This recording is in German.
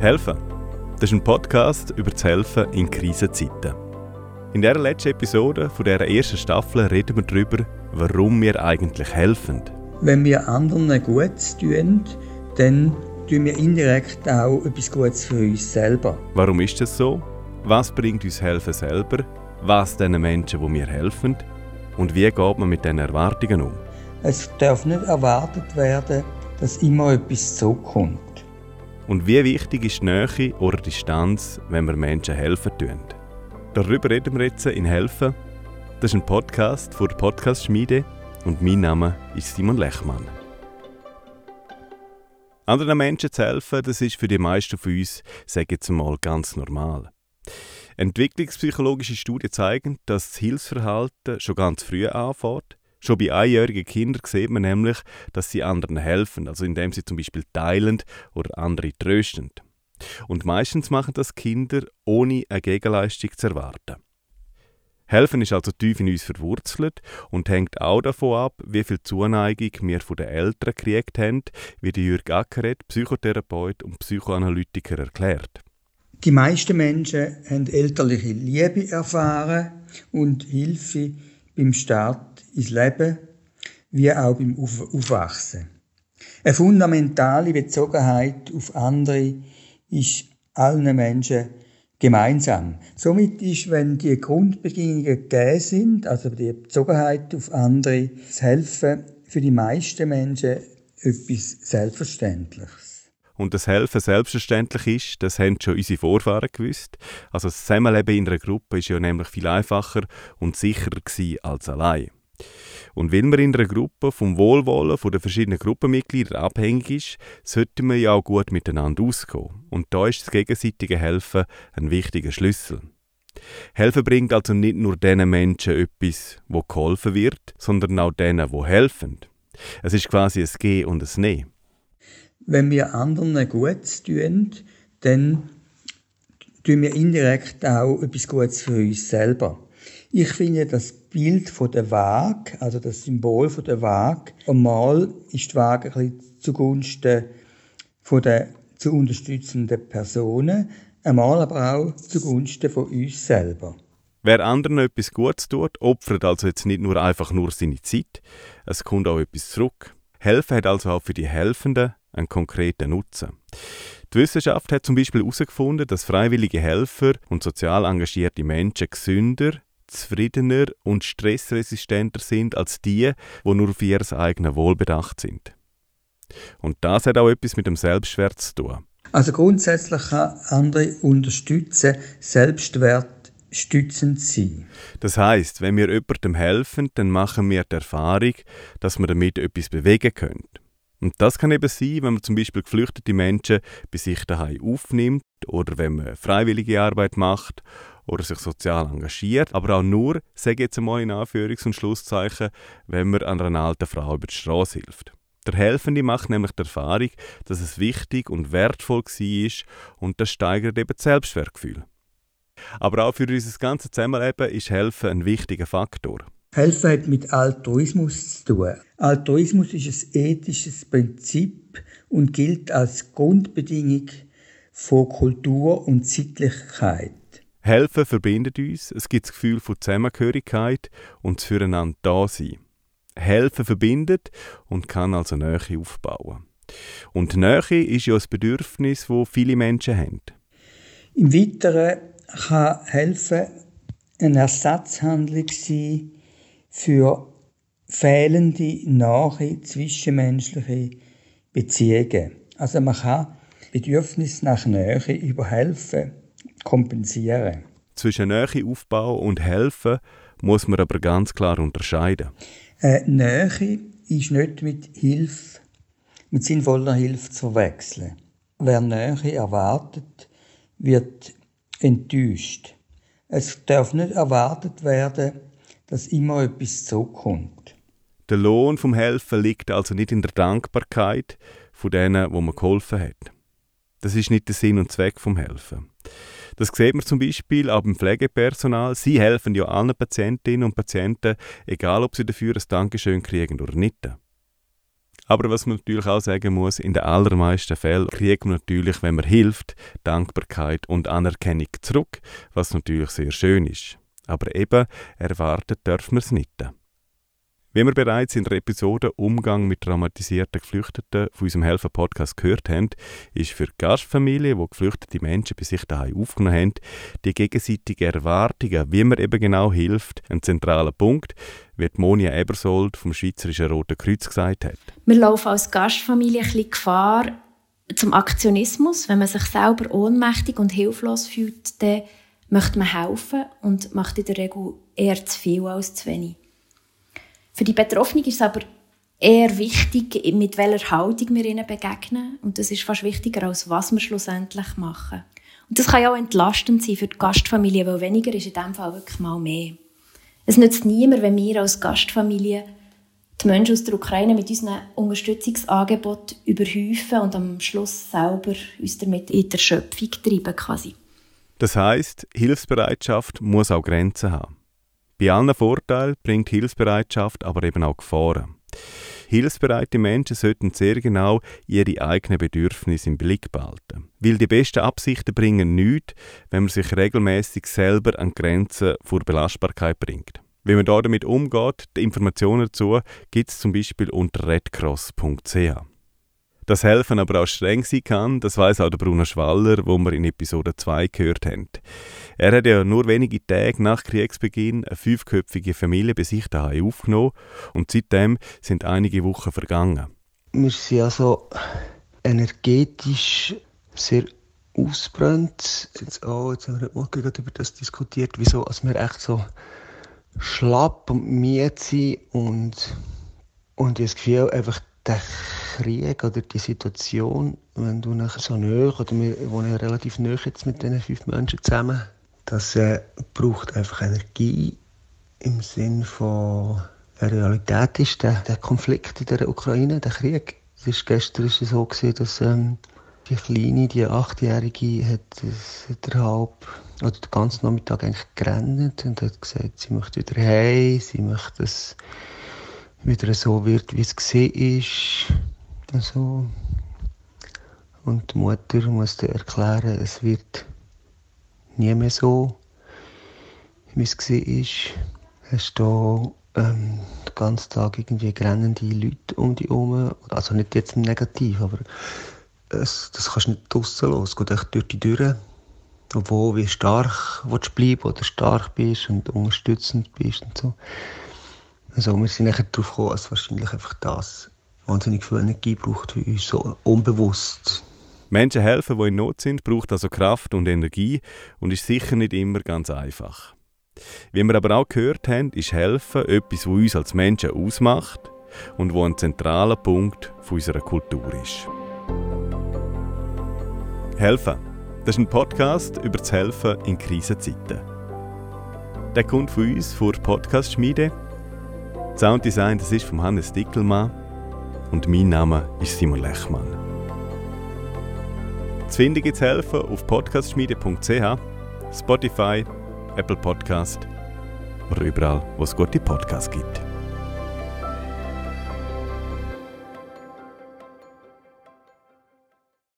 Helfen. Das ist ein Podcast über das Helfen in Krisenzeiten. In der letzten Episode von der ersten Staffel reden wir darüber, warum wir eigentlich helfen. Wenn wir anderen Gutes tun, dann tun wir indirekt auch etwas Gutes für uns selber. Warum ist das so? Was bringt uns Helfen selber? Was den Menschen, die mir helfen? Und wie geht man mit diesen Erwartungen um? Es darf nicht erwartet werden, dass immer etwas zurückkommt. Und wie wichtig ist die Nähe oder Distanz, wenn wir Menschen helfen tun? Darüber reden wir jetzt in Helfen. Das ist ein Podcast von der Podcast-Schmiede und mein Name ist Simon Lechmann. Anderen Menschen zu helfen, das ist für die meisten von uns, sage jetzt mal, ganz normal. Entwicklungspsychologische Studien zeigen, dass das Hilfsverhalten schon ganz früh anfängt Schon bei einjährigen Kindern sieht man nämlich, dass sie anderen helfen, also indem sie zum Beispiel teilen oder andere trösten. Und meistens machen das Kinder, ohne eine Gegenleistung zu erwarten. Helfen ist also tief in uns verwurzelt und hängt auch davon ab, wie viel Zuneigung wir von den Eltern gekriegt haben, wie Jürg Ackeret, Psychotherapeut und Psychoanalytiker, erklärt. Die meisten Menschen haben elterliche Liebe erfahren und Hilfe beim Start ins Leben wie auch beim Aufwachsen. Eine fundamentale Bezogenheit auf andere ist allen Menschen gemeinsam. Somit ist, wenn die Grundbedingungen gegeben sind, also die Bezogenheit auf andere, das Helfen für die meisten Menschen etwas Selbstverständliches. Und das Helfen selbstverständlich ist, das haben schon unsere Vorfahren gewusst. Also das Zusammenleben in einer Gruppe ist ja nämlich viel einfacher und sicherer gewesen als allein. Und weil man in einer Gruppe vom Wohlwollen der verschiedenen Gruppenmitglieder abhängig ist, sollte man ja auch gut miteinander auskommen. Und da ist das gegenseitige Helfen ein wichtiger Schlüssel. Helfen bringt also nicht nur den Menschen etwas, wo geholfen wird, sondern auch denen, wo helfen. Es ist quasi ein Gehen und ein Nehmen wenn wir anderen Gutes tun, dann tun wir indirekt auch etwas Gutes für uns selber. Ich finde das Bild von der Waage, also das Symbol von der Waage, einmal ist die Waage ein bisschen zugunsten von der zu unterstützenden Personen, einmal aber auch zugunsten von uns selber. Wer anderen etwas Gutes tut, opfert also jetzt nicht nur einfach nur seine Zeit, es kommt auch etwas zurück. Helfen hat also auch für die Helfenden einen konkreten Nutzen. Die Wissenschaft hat zum Beispiel herausgefunden, dass freiwillige Helfer und sozial engagierte Menschen gesünder, zufriedener und stressresistenter sind als die, die nur auf ihr eigenes Wohl bedacht sind. Und das hat auch etwas mit dem Selbstwert zu tun. Also grundsätzlich kann andere unterstützen, Selbstwert stützend sein. Das heißt, wenn wir jemandem helfen, dann machen wir die Erfahrung, dass wir damit etwas bewegen können. Und das kann eben sein, wenn man zum Beispiel geflüchtete Menschen bei sich daheim aufnimmt oder wenn man freiwillige Arbeit macht oder sich sozial engagiert, aber auch nur, sage ich jetzt einmal in Anführungs- und Schlusszeichen, wenn man einer alten Frau über die Straße hilft. Der Helfende macht nämlich die Erfahrung, dass es wichtig und wertvoll war und das steigert eben das Selbstwertgefühl. Aber auch für unser ganzes Zusammenleben ist Helfen ein wichtiger Faktor. Helfen hat mit Altruismus zu tun. Altruismus ist ein ethisches Prinzip und gilt als Grundbedingung von Kultur und Sittlichkeit. Helfen verbindet uns, es gibt das Gefühl von Zusammengehörigkeit und füreinander da sein. Helfen verbindet und kann also Nähe aufbauen. Und Nähe ist ja ein Bedürfnis, das viele Menschen haben. Im Weiteren kann Helfen eine Ersatzhandlung sein für fehlende nahe zwischenmenschliche Beziehungen. Also man kann Bedürfnis nach Nähe über Helfen kompensieren. Zwischen Nähe aufbauen und helfen muss man aber ganz klar unterscheiden. Äh, Nähe ist nicht mit Hilfe, mit sinnvoller Hilfe zu verwechseln. Wer Nähe erwartet, wird enttäuscht. Es darf nicht erwartet werden, dass immer etwas zurückkommt. Der Lohn vom Helfen liegt also nicht in der Dankbarkeit von denen, wo man geholfen hat. Das ist nicht der Sinn und Zweck vom Helfen. Das sieht man zum Beispiel auch beim Pflegepersonal. Sie helfen ja allen Patientinnen und Patienten, egal ob sie dafür ein Dankeschön kriegen oder nicht. Aber was man natürlich auch sagen muss, in den allermeisten Fällen kriegt man natürlich, wenn man hilft, Dankbarkeit und Anerkennung zurück, was natürlich sehr schön ist. Aber eben, erwartet dürfen wir es nicht. Wie wir bereits in der Episode Umgang mit traumatisierten Geflüchteten von unserem Helfer-Podcast gehört haben, ist für die Gastfamilie, wo geflüchtete Menschen bei sich daheim aufgenommen haben, die gegenseitige Erwartungen, wie man eben genau hilft, ein zentraler Punkt, wie Monia Ebersold vom Schweizerischen Roten Kreuz gesagt hat. Wir laufen als Gastfamilie ein bisschen Gefahr zum Aktionismus. Wenn man sich selber ohnmächtig und hilflos fühlt, dann möchte man helfen und macht in der Regel eher zu viel als zu wenig. Für die Betroffenen ist es aber eher wichtig, mit welcher Haltung wir ihnen begegnen. Und das ist fast wichtiger, als was wir schlussendlich machen. Und das kann ja auch entlastend sein für die Gastfamilie, weil weniger ist in diesem Fall wirklich mal mehr. Es nützt niemand, wenn wir als Gastfamilie die Menschen aus der Ukraine mit unseren Unterstützungsangebot überhäufen und am Schluss selber uns damit in der Schöpfung treiben quasi. Das heißt, Hilfsbereitschaft muss auch Grenzen haben. Bei allen Vorteilen bringt Hilfsbereitschaft aber eben auch Gefahren. Hilfsbereite Menschen sollten sehr genau ihre eigenen Bedürfnisse im Blick behalten. Weil die besten Absichten bringen nichts, wenn man sich regelmäßig selber an Grenzen vor Belastbarkeit bringt. Wie man damit umgeht, die Informationen dazu gibt es zum Beispiel unter redcross.ch. Dass Helfen aber auch streng sein kann, das weiß auch der Bruno Schwaller, wo wir in Episode 2 gehört haben. Er hat ja nur wenige Tage nach Kriegsbeginn eine fünfköpfige Familie bei sich daheim aufgenommen und seitdem sind einige Wochen vergangen. Wir sind also energetisch sehr ausbrennt. Jetzt, oh, jetzt haben wir heute Morgen über das diskutiert, wieso als wir echt so schlapp und müde sind und, und ich habe das Gefühl, einfach der Krieg oder die Situation, wenn du nachher so nahe, oder wir wohnen ja relativ nahe jetzt mit diesen fünf Menschen zusammen, das äh, braucht einfach Energie im Sinn von der Realität ist der, der Konflikt in der Ukraine, der Krieg. Es ist, gestern war es so, gewesen, dass ähm, die Kleine, die Achtjährige, hat, halb, oder den ganzen Nachmittag eigentlich gerannt und hat gesagt, sie möchte wieder heim, sie möchte, dass es wieder so wird, wie es gesehen ist. Also, und die Mutter musste erklären, es wird nie mehr so, wie es war. Hast du ähm, den ganzen Tag irgendwie grennende Leute um dich herum. Also nicht jetzt negativ, aber es, das kannst du nicht draussen los. Es geht echt durch die Türen. Obwohl, wie stark du bleiben oder stark bist und unterstützend bist und so. Also wir sind nachher darauf gekommen, dass wahrscheinlich einfach das wahnsinnig viel Energie braucht für uns, so unbewusst. Menschen helfen, die in Not sind, braucht also Kraft und Energie und ist sicher nicht immer ganz einfach. Wie wir aber auch gehört haben, ist Helfen etwas, was uns als Menschen ausmacht und wo ein zentraler Punkt unserer Kultur ist. Helfen. Das ist ein Podcast über das Helfen in Krisenzeiten. Der kommt von uns vor Podcast Schmiede. Sounddesign das ist von Hannes Dickelmann und mein Name ist Simon Lechmann. Zu finden gibt es helfen auf podcastschmiede.ch, Spotify, Apple Podcast oder überall, wo es gute Podcasts gibt.